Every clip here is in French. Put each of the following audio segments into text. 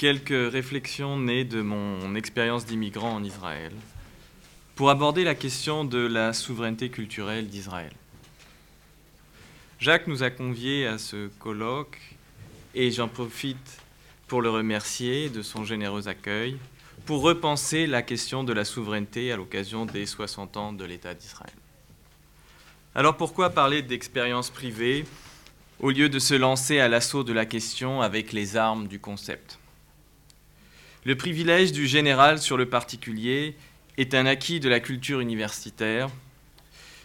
quelques réflexions nées de mon expérience d'immigrant en Israël pour aborder la question de la souveraineté culturelle d'Israël. Jacques nous a conviés à ce colloque et j'en profite pour le remercier de son généreux accueil pour repenser la question de la souveraineté à l'occasion des 60 ans de l'État d'Israël. Alors pourquoi parler d'expérience privée au lieu de se lancer à l'assaut de la question avec les armes du concept? Le privilège du général sur le particulier est un acquis de la culture universitaire,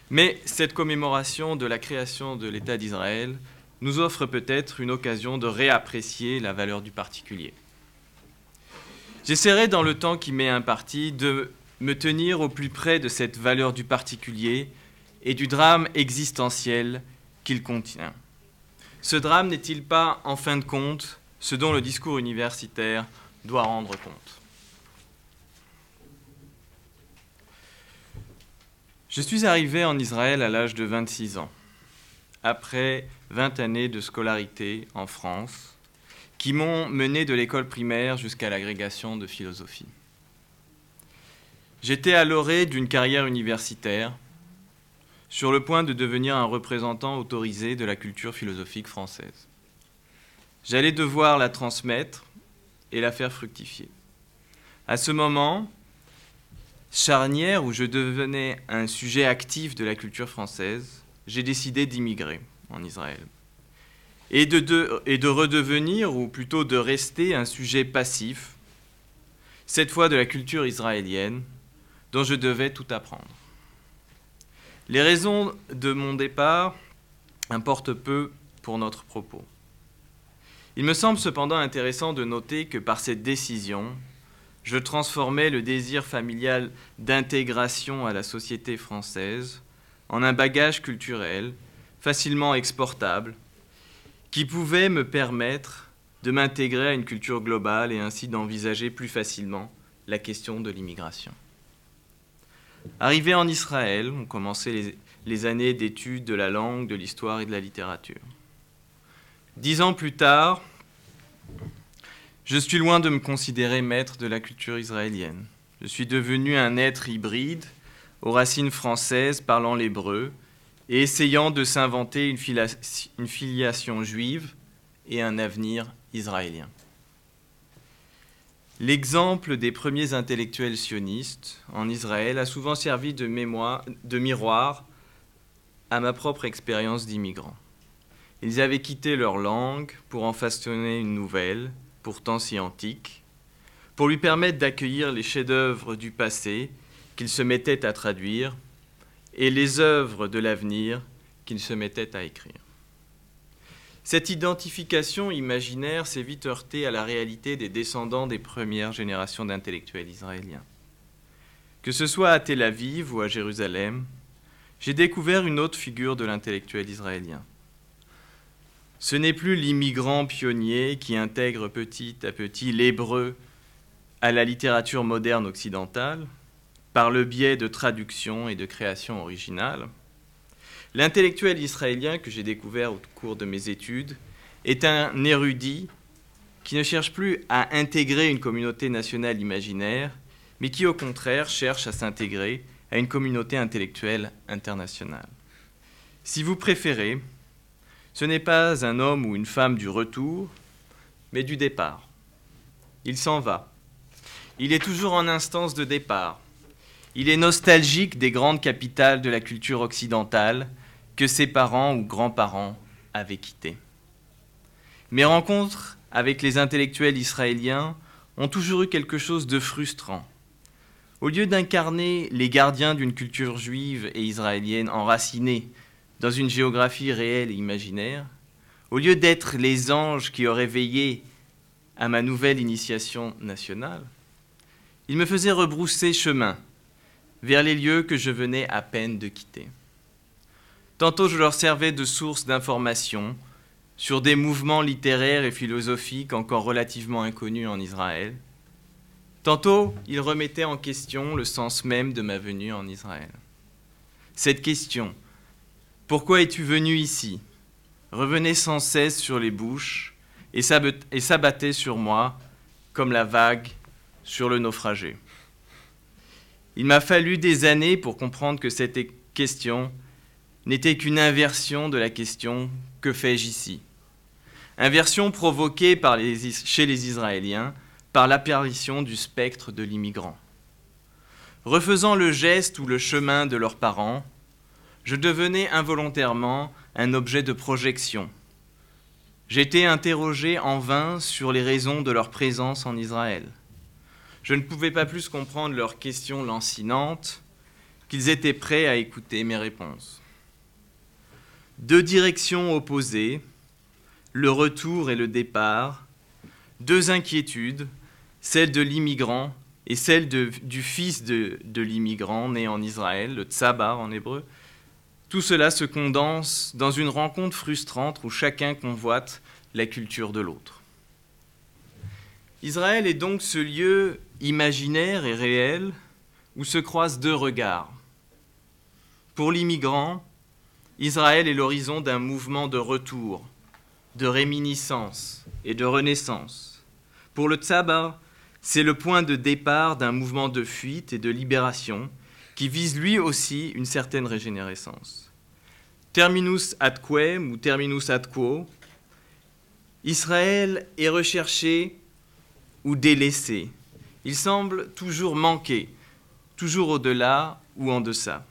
mais cette commémoration de la création de l'État d'Israël nous offre peut-être une occasion de réapprécier la valeur du particulier. J'essaierai dans le temps qui m'est imparti de me tenir au plus près de cette valeur du particulier et du drame existentiel qu'il contient. Ce drame n'est-il pas, en fin de compte, ce dont le discours universitaire doit rendre compte Je suis arrivé en Israël à l'âge de 26 ans, après 20 années de scolarité en France, qui m'ont mené de l'école primaire jusqu'à l'agrégation de philosophie. J'étais à l'orée d'une carrière universitaire, sur le point de devenir un représentant autorisé de la culture philosophique française. J'allais devoir la transmettre et la faire fructifier. À ce moment, charnière où je devenais un sujet actif de la culture française, j'ai décidé d'immigrer en Israël. Et de, de redevenir, ou plutôt de rester, un sujet passif, cette fois de la culture israélienne, dont je devais tout apprendre. Les raisons de mon départ importent peu pour notre propos. Il me semble cependant intéressant de noter que par cette décision, je transformais le désir familial d'intégration à la société française en un bagage culturel facilement exportable qui pouvait me permettre de m'intégrer à une culture globale et ainsi d'envisager plus facilement la question de l'immigration. Arrivé en Israël, on commençait les, années d'études de la langue, de l'histoire et de la littérature. Dix ans plus tard, je suis loin de me considérer maître de la culture israélienne. Je suis devenu un être hybride, aux racines françaises, parlant l'hébreu, et essayant de s'inventer une, filiation juive et un avenir israélien. L'exemple des premiers intellectuels sionistes en Israël a souvent servi de miroir à ma propre expérience d'immigrant. Ils avaient quitté leur langue pour en façonner une nouvelle, pourtant si antique, pour lui permettre d'accueillir les chefs-d'œuvre du passé qu'il se mettait à traduire et les œuvres de l'avenir qu'il se mettait à écrire. Cette identification imaginaire s'est vite heurtée à la réalité des descendants des premières générations d'intellectuels israéliens. Que ce soit à Tel Aviv ou à Jérusalem, j'ai découvert une autre figure de l'intellectuel israélien, ce n'est plus l'immigrant pionnier qui intègre petit à petit l'hébreu à la littérature moderne occidentale par le biais de traduction et de création originale. L'intellectuel israélien que j'ai découvert au cours de mes études est un érudit qui ne cherche plus à intégrer une communauté nationale imaginaire, mais qui au contraire cherche à s'intégrer à une communauté intellectuelle internationale. Si vous préférez, ce n'est pas un homme ou une femme du retour, mais du départ. Il s'en va. Il est toujours en instance de départ. Il est nostalgique des grandes capitales de la culture occidentale que ses parents ou grands-parents avaient quittées. Mes rencontres avec les intellectuels israéliens ont toujours eu quelque chose de frustrant. Au lieu d'incarner les gardiens d'une culture juive et israélienne enracinée dans une géographie réelle et imaginaire, au lieu d'être les anges qui auraient veillé à ma nouvelle initiation nationale, ils me faisaient rebrousser chemin vers les lieux que je venais à peine de quitter. Tantôt je leur servais de source d'information sur des mouvements littéraires et philosophiques encore relativement inconnus en Israël. Tantôt ils remettaient en question le sens même de ma venue en Israël. Cette question, pourquoi es-tu venu ici? Revenait sans cesse sur les bouches et s'abattait sur moi comme la vague sur le naufragé. Il m'a fallu des années pour comprendre que cette question n'était qu'une inversion de la question que fais-je ici? Inversion provoquée chez les Israéliens par l'apparition du spectre de l'immigrant. Refaisant le geste ou le chemin de leurs parents, je devenais involontairement un objet de projection. J'étais interrogé en vain sur les raisons de leur présence en Israël. Je ne pouvais pas plus comprendre leurs questions lancinantes qu'ils étaient prêts à écouter mes réponses. Deux directions opposées, le retour et le départ, deux inquiétudes, celle de l'immigrant et celle du fils de, de l'immigrant né en Israël, le tsabar en hébreu, tout cela se condense dans une rencontre frustrante où chacun convoite la culture de l'autre. Israël est donc ce lieu imaginaire et réel où se croisent deux regards. Pour l'immigrant, Israël est l'horizon d'un mouvement de retour, de réminiscence et de renaissance. Pour le Tsabar, c'est le point de départ d'un mouvement de fuite et de libération qui vise lui aussi une certaine régénérescence. Terminus ad quem ou terminus ad quo, Israël est recherché ou délaissé. Il semble toujours manquer, toujours au-delà ou en deçà.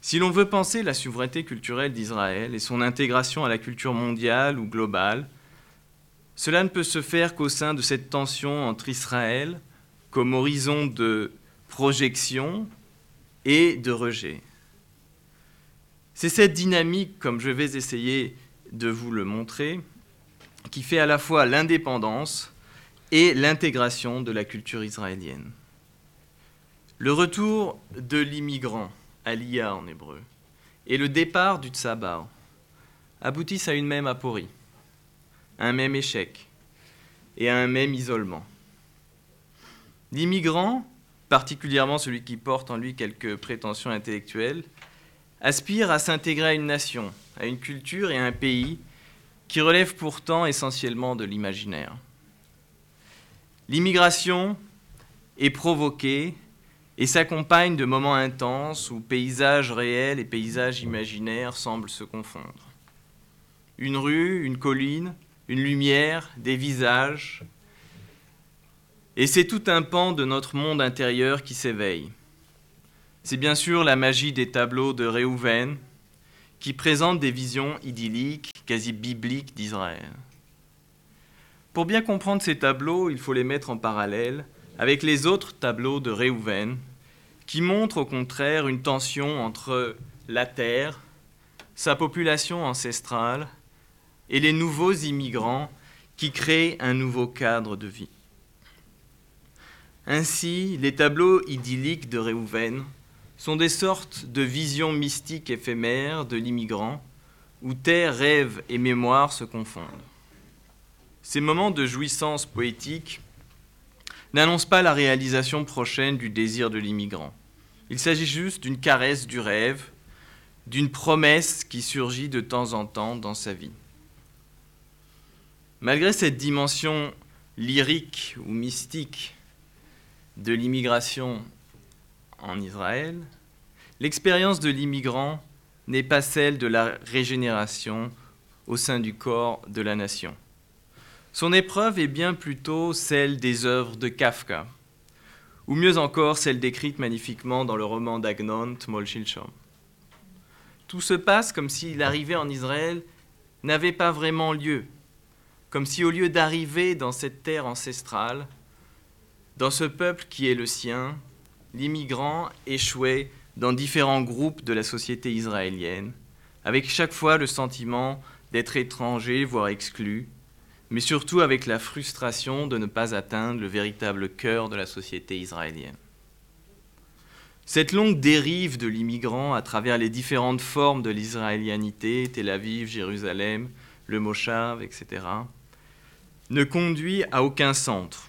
Si l'on veut penser la souveraineté culturelle d'Israël et son intégration à la culture mondiale ou globale, cela ne peut se faire qu'au sein de cette tension entre Israël comme horizon de projection et de rejet. C'est cette dynamique, comme je vais essayer de vous le montrer, qui fait à la fois l'indépendance et l'intégration de la culture israélienne. Le retour de l'immigrant Aliyah en hébreu, et le départ du Tsabar aboutissent à une même aporie, un même échec et à un même isolement. L'immigrant, particulièrement celui qui porte en lui quelques prétentions intellectuelles, aspire à s'intégrer à une nation, à une culture et à un pays qui relèvent pourtant essentiellement de l'imaginaire. L'immigration est provoquée et s'accompagne de moments intenses où paysages réels et paysages imaginaires semblent se confondre. Une rue, une colline, une lumière, des visages. Et c'est tout un pan de notre monde intérieur qui s'éveille. C'est bien sûr la magie des tableaux de Réhouven qui présentent des visions idylliques, quasi bibliques d'Israël. Pour bien comprendre ces tableaux, il faut les mettre en parallèle avec les autres tableaux de Réhouven, qui montrent au contraire une tension entre la terre, sa population ancestrale et les nouveaux immigrants qui créent un nouveau cadre de vie. Ainsi, les tableaux idylliques de Réhouven sont des sortes de visions mystiques éphémères de l'immigrant où terre, rêve et mémoire se confondent. Ces moments de jouissance poétique n'annonce pas la réalisation prochaine du désir de l'immigrant. Il s'agit juste d'une caresse du rêve, d'une promesse qui surgit de temps en temps dans sa vie. Malgré cette dimension lyrique ou mystique de l'immigration en Israël, l'expérience de l'immigrant n'est pas celle de la régénération au sein du corps de la nation. Son épreuve est bien plutôt celle des œuvres de Kafka, ou mieux encore celle décrite magnifiquement dans le roman d'Agnont, Molchilchom. Tout se passe comme si l'arrivée en Israël n'avait pas vraiment lieu, comme si au lieu d'arriver dans cette terre ancestrale, dans ce peuple qui est le sien, l'immigrant échouait dans différents groupes de la société israélienne, avec chaque fois le sentiment d'être étranger, voire exclu, mais surtout avec la frustration de ne pas atteindre le véritable cœur de la société israélienne. Cette longue dérive de l'immigrant à travers les différentes formes de l'israélianité, Tel Aviv, Jérusalem, le Moshav, etc., ne conduit à aucun centre,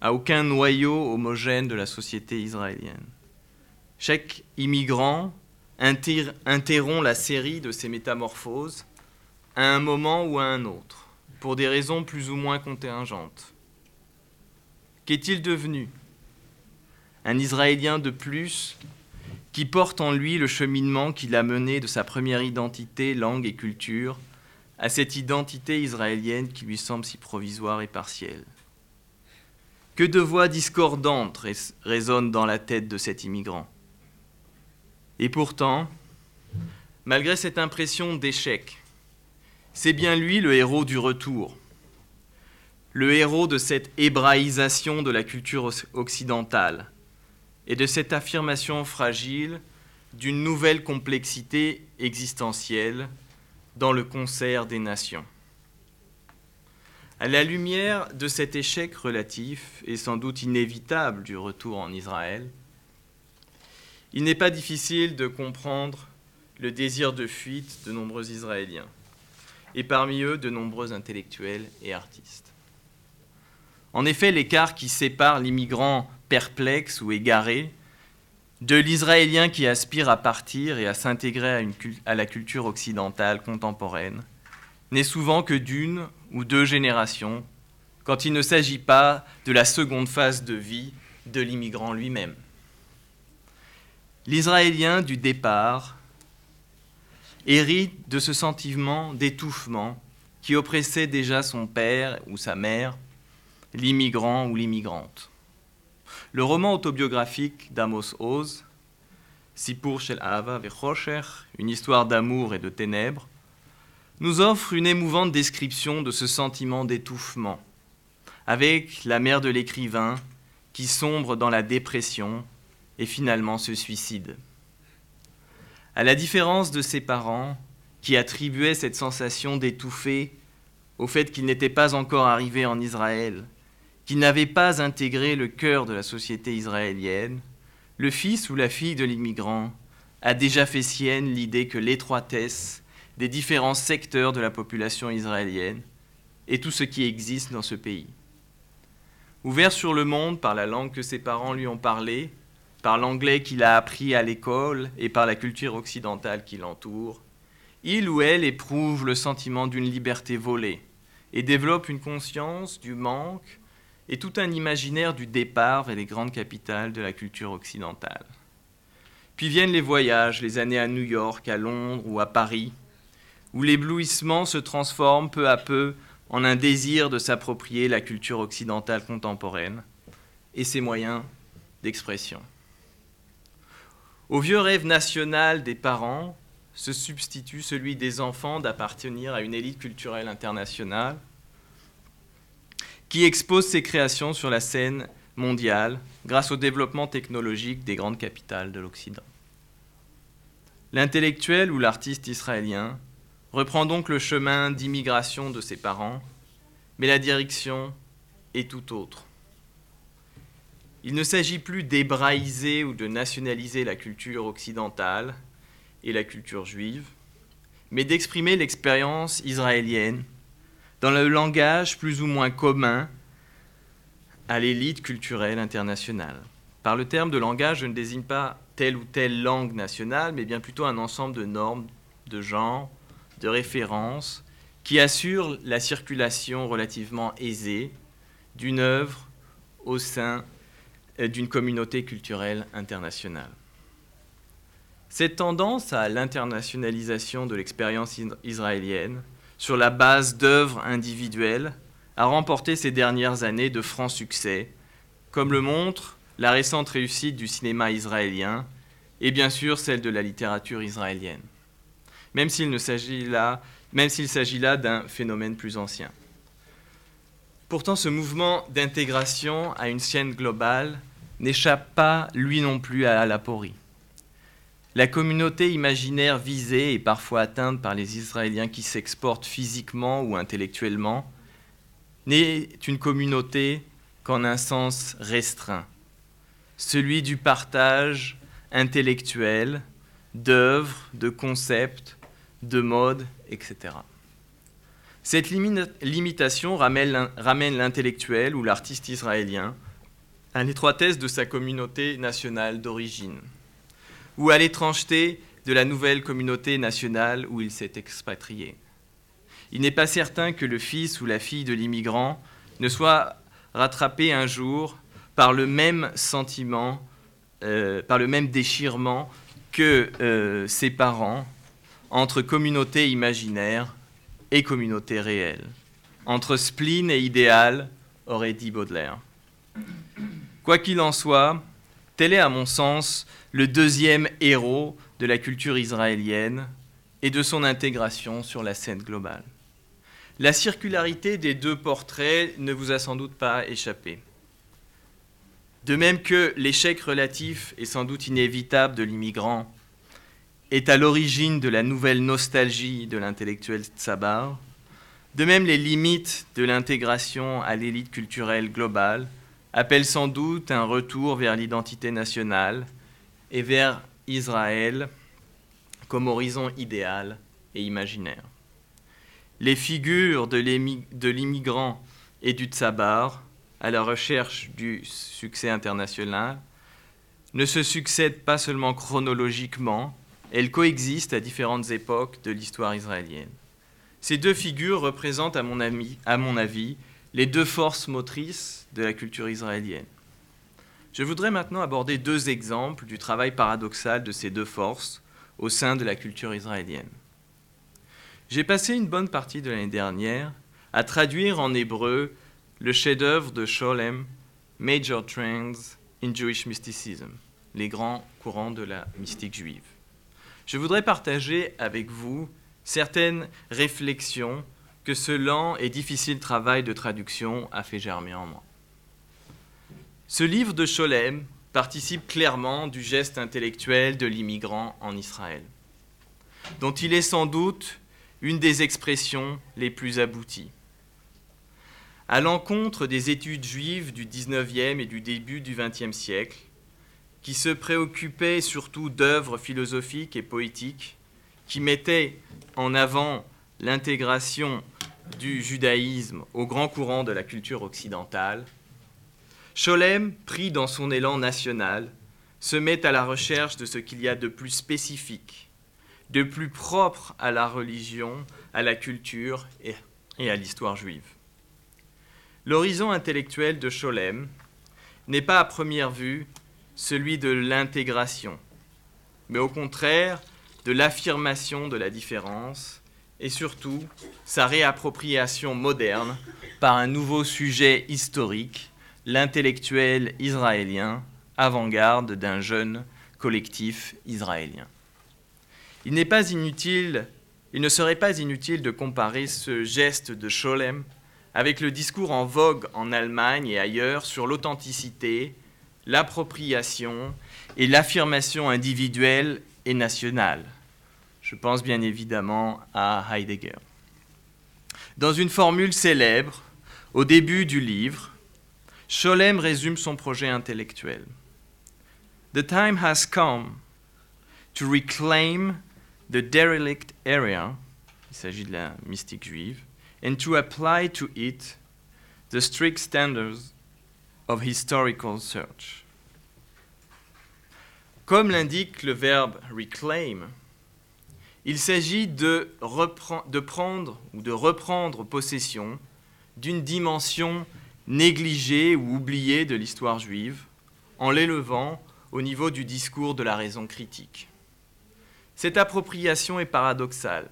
à aucun noyau homogène de la société israélienne. Chaque immigrant interrompt la série de ces métamorphoses à un moment ou à un autre pour des raisons plus ou moins contingentes. Qu'est-il devenu? Un Israélien de plus qui porte en lui le cheminement qui l'a mené de sa première identité, langue et culture à cette identité israélienne qui lui semble si provisoire et partielle. Que de voix discordantes résonnent dans la tête de cet immigrant. Et pourtant, malgré cette impression d'échec, c'est bien lui le héros du retour, le héros de cette hébraïsation de la culture occidentale et de cette affirmation fragile d'une nouvelle complexité existentielle dans le concert des nations. À la lumière de cet échec relatif et sans doute inévitable du retour en Israël, il n'est pas difficile de comprendre le désir de fuite de nombreux Israéliens, et parmi eux de nombreux intellectuels et artistes. En effet, l'écart qui sépare l'immigrant perplexe ou égaré de l'Israélien qui aspire à partir et à s'intégrer à, la culture occidentale contemporaine n'est souvent que d'une ou deux générations, quand il ne s'agit pas de la seconde phase de vie de l'immigrant lui-même. L'Israélien du départ hérite de ce sentiment d'étouffement qui oppressait déjà son père ou sa mère, l'immigrant ou l'immigrante. Le roman autobiographique d'Amos Oz, Sipur Shel Ava Vechosher, une histoire d'amour et de ténèbres, nous offre une émouvante description de ce sentiment d'étouffement, avec la mère de l'écrivain qui sombre dans la dépression et finalement se suicide. À la différence de ses parents, qui attribuaient cette sensation d'étouffer au fait qu'il n'était pas encore arrivé en Israël, qu'il n'avait pas intégré le cœur de la société israélienne, le fils ou la fille de l'immigrant a déjà fait sienne l'idée que l'étroitesse des différents secteurs de la population israélienne et tout ce qui existe dans ce pays. Ouvert sur le monde par la langue que ses parents lui ont parlé, par l'anglais qu'il a appris à l'école et par la culture occidentale qui l'entoure, il ou elle éprouve le sentiment d'une liberté volée et développe une conscience du manque et tout un imaginaire du départ vers les grandes capitales de la culture occidentale. Puis viennent les voyages, les années à New York, à Londres ou à Paris, où l'éblouissement se transforme peu à peu en un désir de s'approprier la culture occidentale contemporaine et ses moyens d'expression. Au vieux rêve national des parents se substitue celui des enfants d'appartenir à une élite culturelle internationale qui expose ses créations sur la scène mondiale grâce au développement technologique des grandes capitales de l'Occident. L'intellectuel ou l'artiste israélien reprend donc le chemin d'immigration de ses parents, mais la direction est tout autre. Il ne s'agit plus d'hébraïser ou de nationaliser la culture occidentale et la culture juive, mais d'exprimer l'expérience israélienne dans le langage plus ou moins commun à l'élite culturelle internationale. Par le terme de langage, je ne désigne pas telle ou telle langue nationale, mais bien plutôt un ensemble de normes, de genres, de références qui assurent la circulation relativement aisée d'une œuvre au sein euh, d'une communauté culturelle internationale. Cette tendance à l'internationalisation de l'expérience israélienne sur la base d'œuvres individuelles a remporté ces dernières années de francs succès, comme le montre la récente réussite du cinéma israélien et bien sûr celle de la littérature israélienne, même s'il s'agit là, d'un phénomène plus ancien. Pourtant, ce mouvement d'intégration à une scène globale n'échappe pas, lui non plus, à l'aporie. La communauté imaginaire visée et parfois atteinte par les Israéliens qui s'exportent physiquement ou intellectuellement n'est une communauté qu'en un sens restreint, celui du partage intellectuel d'œuvres, de concepts, de modes, etc. Cette limitation ramène l'intellectuel ou l'artiste israélien à l'étroitesse de sa communauté nationale d'origine, ou à l'étrangeté de la nouvelle communauté nationale où il s'est expatrié. Il n'est pas certain que le fils ou la fille de l'immigrant ne soit rattrapé un jour par le même sentiment, euh, par le même déchirement que euh, ses parents entre communauté imaginaire et communauté réelle, entre spleen et idéal, aurait dit Baudelaire. Quoi qu'il en soit, tel est à mon sens le deuxième héros de la culture israélienne et de son intégration sur la scène globale. La circularité des deux portraits ne vous a sans doute pas échappé. De même que l'échec relatif et sans doute inévitable de l'immigrant est à l'origine de la nouvelle nostalgie de l'intellectuel Tsabar, de même les limites de l'intégration à l'élite culturelle globale appellent sans doute un retour vers l'identité nationale et vers Israël comme horizon idéal et imaginaire. Les figures de l'immigrant et du tsabar, à la recherche du succès international, ne se succèdent pas seulement chronologiquement, elles coexistent à différentes époques de l'histoire israélienne. Ces deux figures représentent, à mon, avis, les deux forces motrices de la culture israélienne. Je voudrais maintenant aborder deux exemples du travail paradoxal de ces deux forces au sein de la culture israélienne. J'ai passé une bonne partie de l'année dernière à traduire en hébreu le chef-d'œuvre de Sholem, Major Trends in Jewish Mysticism, les grands courants de la mystique juive. Je voudrais partager avec vous certaines réflexions que ce lent et difficile travail de traduction a fait germer en moi. Ce livre de Scholem participe clairement du geste intellectuel de l'immigrant en Israël, dont il est sans doute une des expressions les plus abouties. À l'encontre des études juives du XIXe et du début du XXe siècle, qui se préoccupait surtout d'œuvres philosophiques et poétiques, qui mettaient en avant l'intégration du judaïsme au grand courant de la culture occidentale, Scholem, pris dans son élan national, se met à la recherche de ce qu'il y a de plus spécifique, de plus propre à la religion, à la culture et, à l'histoire juive. L'horizon intellectuel de Scholem n'est pas à première vue celui de l'intégration, mais au contraire de l'affirmation de la différence et surtout sa réappropriation moderne par un nouveau sujet historique, l'intellectuel israélien, avant-garde d'un jeune collectif israélien. Il n'est pas inutile, il ne serait pas inutile de comparer ce geste de Scholem avec le discours en vogue en Allemagne et ailleurs sur l'authenticité, l'appropriation et l'affirmation individuelle et nationale. Je pense bien évidemment à Heidegger. Dans une formule célèbre, au début du livre, Scholem résume son projet intellectuel. The time has come to reclaim the derelict area, il s'agit de la mystique juive, and to apply to it the strict standards of historical search. Comme l'indique le verbe reclaim, il s'agit de, de, prendre ou de reprendre possession d'une dimension négligée ou oubliée de l'histoire juive en l'élevant au niveau du discours de la raison critique. Cette appropriation est paradoxale,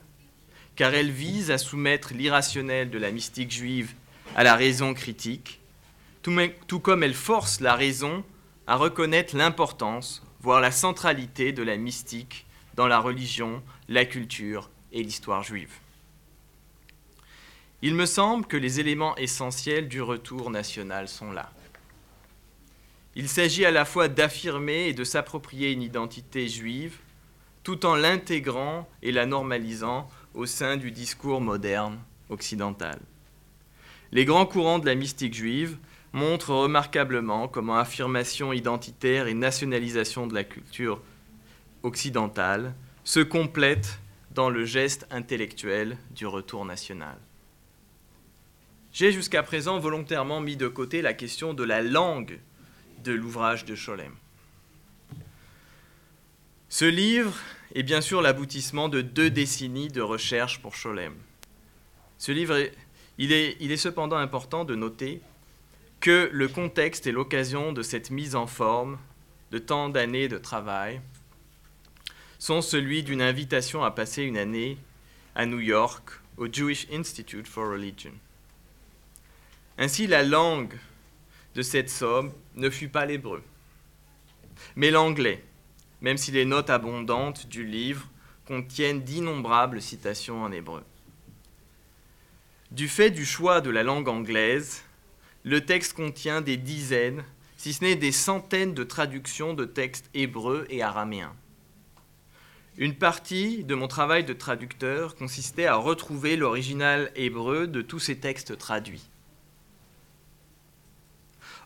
car elle vise à soumettre l'irrationnel de la mystique juive à la raison critique, tout, comme elle force la raison à reconnaître l'importance, voire la centralité de la mystique dans la religion, la culture et l'histoire juive. Il me semble que les éléments essentiels du retour national sont là. Il s'agit à la fois d'affirmer et de s'approprier une identité juive, tout en l'intégrant et la normalisant au sein du discours moderne occidental. Les grands courants de la mystique juive montrent remarquablement comment affirmation identitaire et nationalisation de la culture occidentale se complètent dans le geste intellectuel du retour national. J'ai jusqu'à présent volontairement mis de côté la question de la langue de l'ouvrage de Scholem. Ce livre est bien sûr l'aboutissement de deux décennies de recherche pour Scholem. Ce livre, il est cependant important de noter que le contexte et l'occasion de cette mise en forme de tant d'années de travail sont celui d'une invitation à passer une année à New York au Jewish Institute for Religion. Ainsi, la langue de cette somme ne fut pas l'hébreu, mais l'anglais, même si les notes abondantes du livre contiennent d'innombrables citations en hébreu. Du fait du choix de la langue anglaise, le texte contient des dizaines, si ce n'est des centaines de traductions de textes hébreux et araméens. Une partie de mon travail de traducteur consistait à retrouver l'original hébreu de tous ces textes traduits.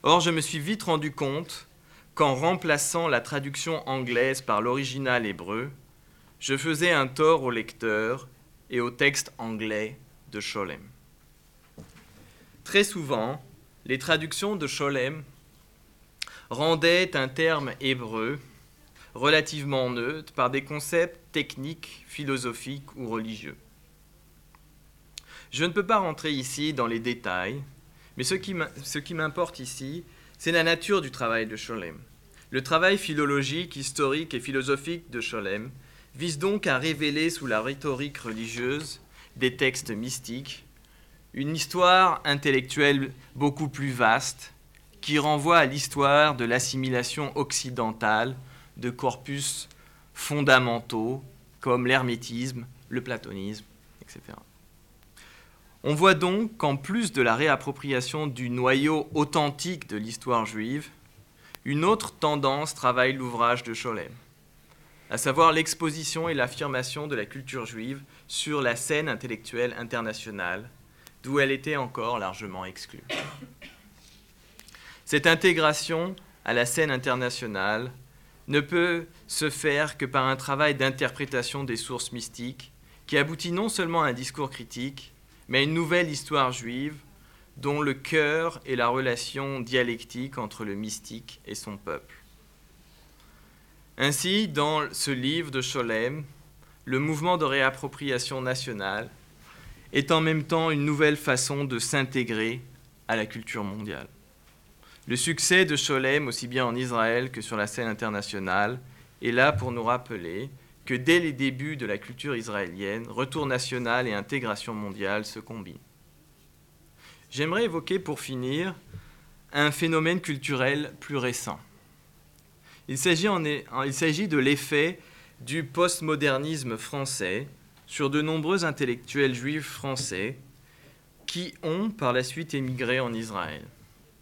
Or, je me suis vite rendu compte qu'en remplaçant la traduction anglaise par l'original hébreu, je faisais un tort au lecteur et au texte anglais de Scholem. Très souvent, les traductions de Scholem rendaient un terme hébreu relativement neutre par des concepts techniques, philosophiques ou religieux. Je ne peux pas rentrer ici dans les détails, mais ce qui m'importe ici, c'est la nature du travail de Scholem. Le travail philologique, historique et philosophique de Scholem vise donc à révéler sous la rhétorique religieuse des textes mystiques une histoire intellectuelle beaucoup plus vaste qui renvoie à l'histoire de l'assimilation occidentale de corpus fondamentaux comme l'hermétisme, le platonisme, etc. On voit donc qu'en plus de la réappropriation du noyau authentique de l'histoire juive, une autre tendance travaille l'ouvrage de Scholem, à savoir l'exposition et l'affirmation de la culture juive sur la scène intellectuelle internationale, d'où elle était encore largement exclue. Cette intégration à la scène internationale ne peut se faire que par un travail d'interprétation des sources mystiques qui aboutit non seulement à un discours critique, mais à une nouvelle histoire juive dont le cœur est la relation dialectique entre le mystique et son peuple. Ainsi, dans ce livre de Scholem, le mouvement de réappropriation nationale est en même temps une nouvelle façon de s'intégrer à la culture mondiale. Le succès de Scholem, aussi bien en Israël que sur la scène internationale, est là pour nous rappeler que dès les débuts de la culture israélienne, retour national et intégration mondiale se combinent. J'aimerais évoquer pour finir un phénomène culturel plus récent. Il s'agit, de l'effet du postmodernisme français sur de nombreux intellectuels juifs français qui ont par la suite émigré en Israël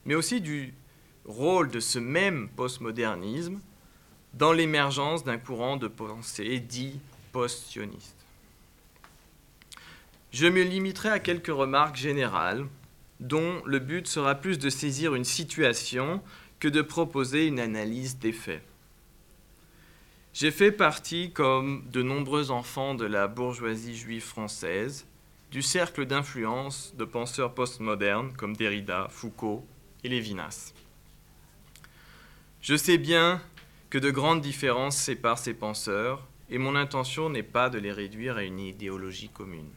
mais aussi du rôle de ce même postmodernisme dans l'émergence d'un courant de pensée dit post-sioniste. Je me limiterai à quelques remarques générales dont le but sera plus de saisir une situation que de proposer une analyse des faits. J'ai fait partie, comme de nombreux enfants de la bourgeoisie juive française, du cercle d'influence de penseurs postmodernes comme Derrida, Foucault, et Lévinas. Je sais bien que de grandes différences séparent ces penseurs, et mon intention n'est pas de les réduire à une idéologie commune.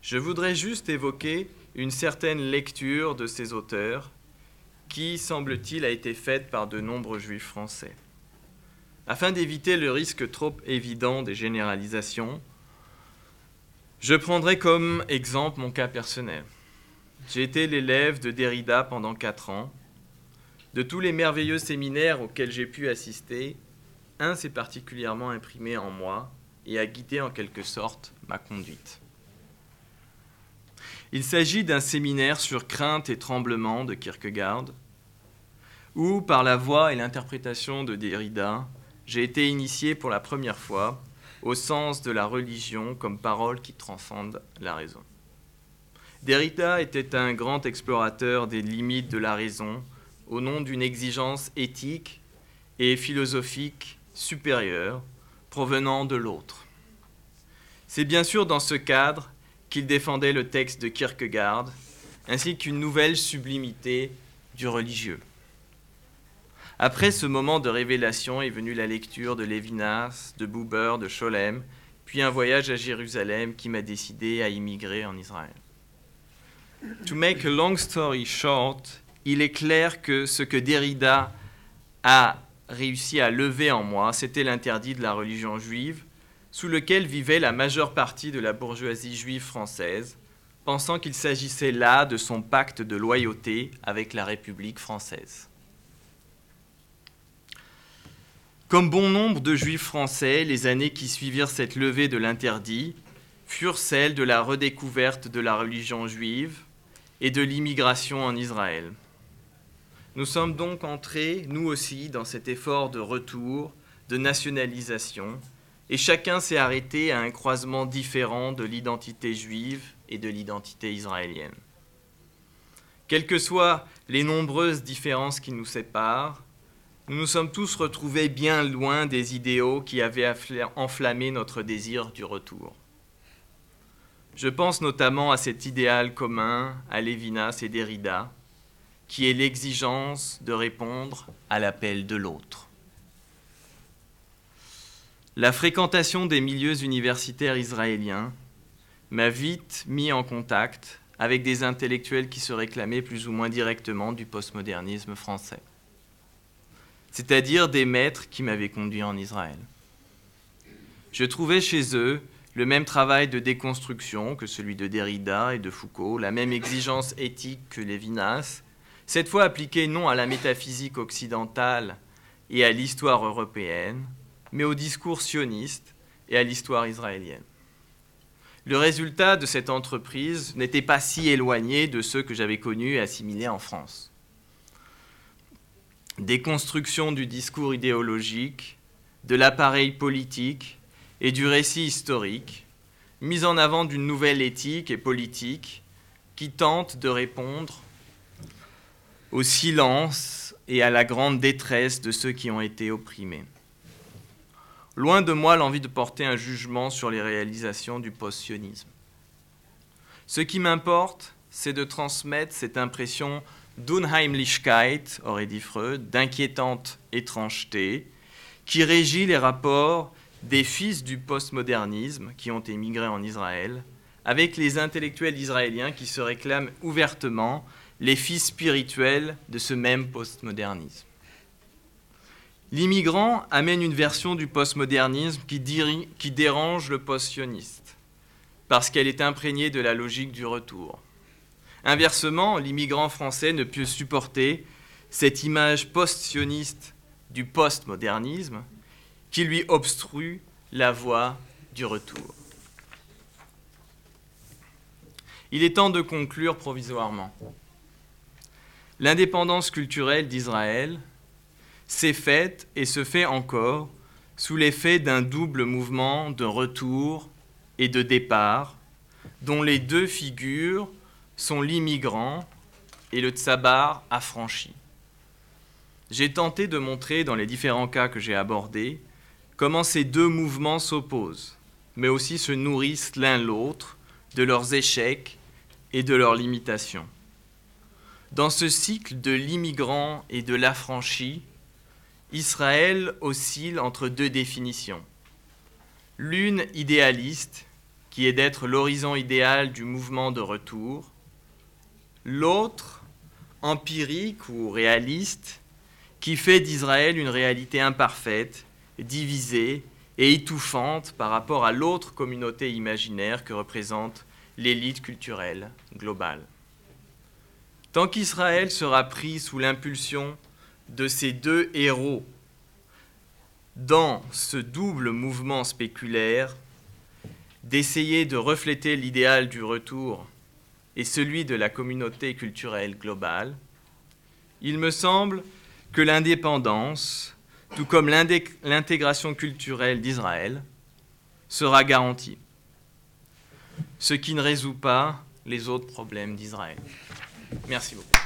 Je voudrais juste évoquer une certaine lecture de ces auteurs qui, semble-t-il, a été faite par de nombreux juifs français. Afin d'éviter le risque trop évident des généralisations, je prendrai comme exemple mon cas personnel. J'ai été l'élève de Derrida pendant quatre ans. De tous les merveilleux séminaires auxquels j'ai pu assister, un s'est particulièrement imprimé en moi et a guidé en quelque sorte ma conduite. Il s'agit d'un séminaire sur crainte et tremblement de Kierkegaard, où, par la voix et l'interprétation de Derrida, j'ai été initié pour la première fois au sens de la religion comme parole qui transcende la raison. Derrida était un grand explorateur des limites de la raison au nom d'une exigence éthique et philosophique supérieure provenant de l'autre. C'est bien sûr dans ce cadre qu'il défendait le texte de Kierkegaard, ainsi qu'une nouvelle sublimité du religieux. Après ce moment de révélation est venue la lecture de Lévinas, de Buber, de Scholem, puis un voyage à Jérusalem qui m'a décidé à immigrer en Israël. To make a long story short, il est clair que ce que Derrida a réussi à lever en moi, c'était l'interdit de la religion juive, sous lequel vivait la majeure partie de la bourgeoisie juive française, pensant qu'il s'agissait là de son pacte de loyauté avec la République française. Comme bon nombre de juifs français, les années qui suivirent cette levée de l'interdit furent celles de la redécouverte de la religion juive et de l'immigration en Israël. Nous sommes donc entrés, nous aussi, dans cet effort de retour, de nationalisation, et chacun s'est arrêté à un croisement différent de l'identité juive et de l'identité israélienne. Quelles que soient les nombreuses différences qui nous séparent, nous nous sommes tous retrouvés bien loin des idéaux qui avaient enflammé notre désir du retour. Je pense notamment à cet idéal commun à Lévinas et Derrida, qui est l'exigence de répondre à l'appel de l'autre. La fréquentation des milieux universitaires israéliens m'a vite mis en contact avec des intellectuels qui se réclamaient plus ou moins directement du postmodernisme français c'est-à-dire des maîtres qui m'avaient conduit en Israël. Je trouvais chez eux le même travail de déconstruction que celui de Derrida et de Foucault, la même exigence éthique que Lévinas, cette fois appliquée non à la métaphysique occidentale et à l'histoire européenne, mais au discours sioniste et à l'histoire israélienne. Le résultat de cette entreprise n'était pas si éloigné de ceux que j'avais connus et assimilés en France déconstruction du discours idéologique, de l'appareil politique et du récit historique, mise en avant d'une nouvelle éthique et politique qui tente de répondre au silence et à la grande détresse de ceux qui ont été opprimés. Loin de moi l'envie de porter un jugement sur les réalisations du post-sionisme. Ce qui m'importe, c'est de transmettre cette impression d'Unheimlichkeit, aurait dit Freud, d'inquiétante étrangeté, qui régit les rapports des fils du postmodernisme qui ont émigré en Israël, avec les intellectuels israéliens qui se réclament ouvertement les fils spirituels de ce même postmodernisme. L'immigrant amène une version du postmodernisme qui, qui dérange le post-sioniste, parce qu'elle est imprégnée de la logique du retour. Inversement, l'immigrant français ne peut supporter cette image post-sioniste du postmodernisme qui lui obstrue la voie du retour. Il est temps de conclure provisoirement. L'indépendance culturelle d'Israël s'est faite et se fait encore sous l'effet d'un double mouvement de retour et de départ, dont les deux figures sont l'immigrant et le tsabar affranchi. J'ai tenté de montrer dans les différents cas que j'ai abordés comment ces deux mouvements s'opposent, mais aussi se nourrissent l'un l'autre de leurs échecs et de leurs limitations. Dans ce cycle de l'immigrant et de l'affranchi, Israël oscille entre deux définitions. L'une idéaliste, qui est d'être l'horizon idéal du mouvement de retour, l'autre empirique ou réaliste qui fait d'Israël une réalité imparfaite, divisée et étouffante par rapport à l'autre communauté imaginaire que représente l'élite culturelle globale. Tant qu'Israël sera pris sous l'impulsion de ces deux héros dans ce double mouvement spéculaire, d'essayer de refléter l'idéal du retour et celui de la communauté culturelle globale, il me semble que l'indépendance, tout comme l'intégration culturelle d'Israël, sera garantie, ce qui ne résout pas les autres problèmes d'Israël. Merci beaucoup.